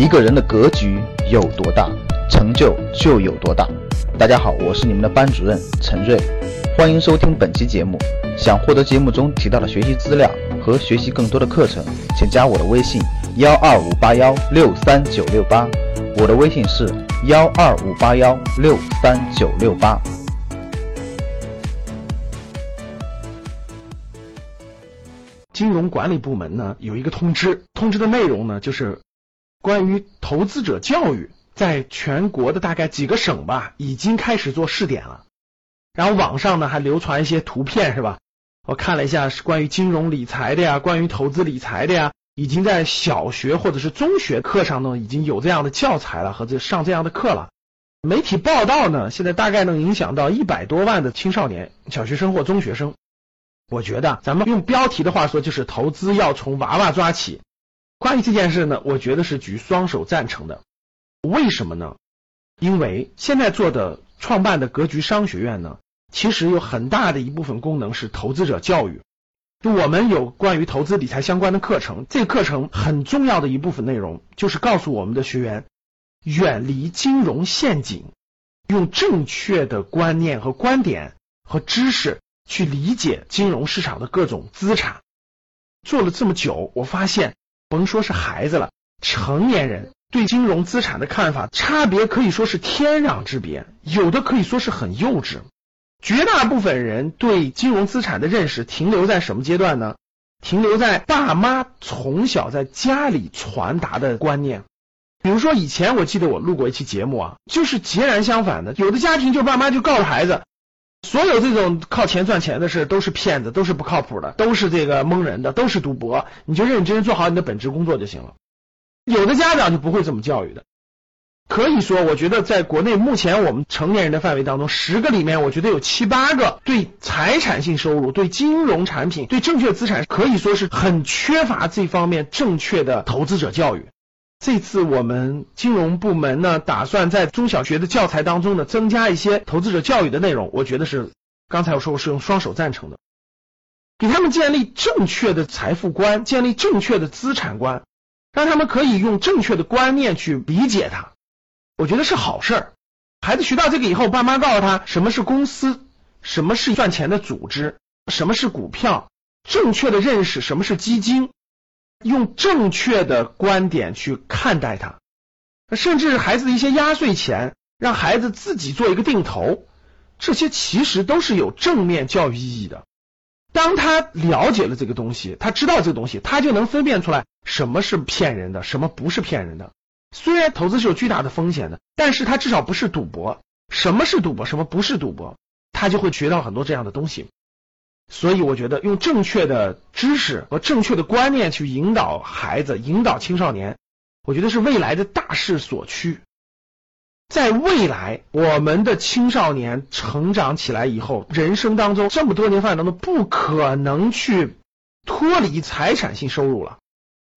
一个人的格局有多大，成就就有多大。大家好，我是你们的班主任陈瑞，欢迎收听本期节目。想获得节目中提到的学习资料和学习更多的课程，请加我的微信幺二五八幺六三九六八。我的微信是幺二五八幺六三九六八。金融管理部门呢有一个通知，通知的内容呢就是关于投资者教育，在全国的大概几个省吧，已经开始做试点了。然后网上呢还流传一些图片，是吧？我看了一下，是关于金融理财的呀，关于投资理财的呀，已经在小学或者是中学课上呢已经有这样的教材了和这上这样的课了。媒体报道呢，现在大概能影响到一百多万的青少年、小学生或中学生。我觉得咱们用标题的话说，就是投资要从娃娃抓起。关于这件事呢，我觉得是举双手赞成的。为什么呢？因为现在做的创办的格局商学院呢，其实有很大的一部分功能是投资者教育。就我们有关于投资理财相关的课程，这个课程很重要的一部分内容就是告诉我们的学员远离金融陷阱，用正确的观念和观点和知识。去理解金融市场的各种资产，做了这么久，我发现甭说是孩子了，成年人对金融资产的看法差别可以说是天壤之别，有的可以说是很幼稚。绝大部分人对金融资产的认识停留在什么阶段呢？停留在爸妈从小在家里传达的观念。比如说以前我记得我录过一期节目啊，就是截然相反的，有的家庭就爸妈就告诉孩子。所有这种靠钱赚钱的事都是骗子，都是不靠谱的，都是这个蒙人的，都是赌博。你就认认真做好你的本职工作就行了。有的家长就不会这么教育的。可以说，我觉得在国内目前我们成年人的范围当中，十个里面，我觉得有七八个对财产性收入、对金融产品、对正确资产，可以说是很缺乏这方面正确的投资者教育。这次我们金融部门呢，打算在中小学的教材当中呢，增加一些投资者教育的内容。我觉得是刚才我说我是用双手赞成的，给他们建立正确的财富观，建立正确的资产观，让他们可以用正确的观念去理解它。我觉得是好事儿。孩子学到这个以后，爸妈告诉他什么是公司，什么是赚钱的组织，什么是股票，正确的认识什么是基金。用正确的观点去看待它，甚至孩子的一些压岁钱，让孩子自己做一个定投，这些其实都是有正面教育意义的。当他了解了这个东西，他知道这个东西，他就能分辨出来什么是骗人的，什么不是骗人的。虽然投资是有巨大的风险的，但是他至少不是赌博。什么是赌博，什么不是赌博，他就会学到很多这样的东西。所以我觉得用正确的知识和正确的观念去引导孩子、引导青少年，我觉得是未来的大势所趋。在未来，我们的青少年成长起来以后，人生当中这么多年发展当中，不可能去脱离财产性收入了。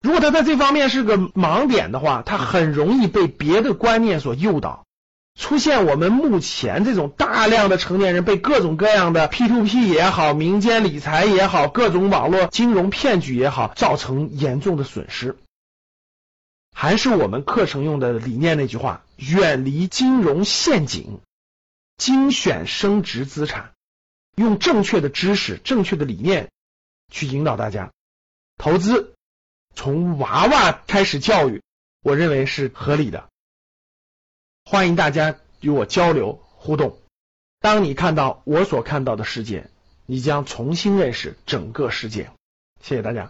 如果他在这方面是个盲点的话，他很容易被别的观念所诱导。出现我们目前这种大量的成年人被各种各样的 P to P 也好，民间理财也好，各种网络金融骗局也好，造成严重的损失。还是我们课程用的理念那句话：远离金融陷阱，精选升值资产，用正确的知识、正确的理念去引导大家投资，从娃娃开始教育，我认为是合理的。欢迎大家与我交流互动。当你看到我所看到的世界，你将重新认识整个世界。谢谢大家。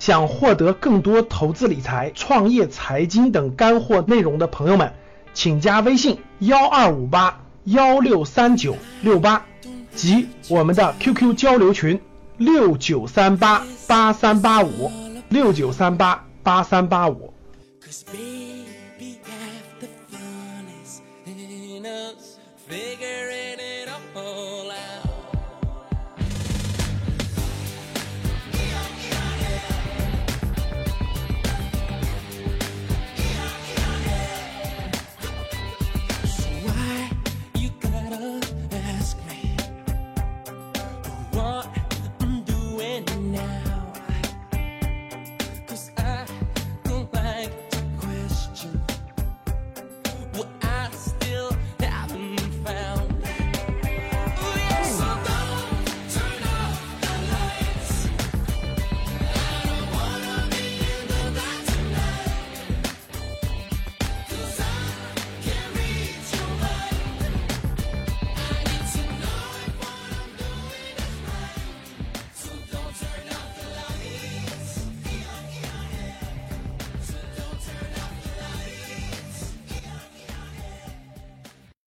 想获得更多投资理财、创业财经等干货内容的朋友们，请加微信幺二五八幺六三九六八及我们的 QQ 交流群六九三八八三八五六九三八八三八五。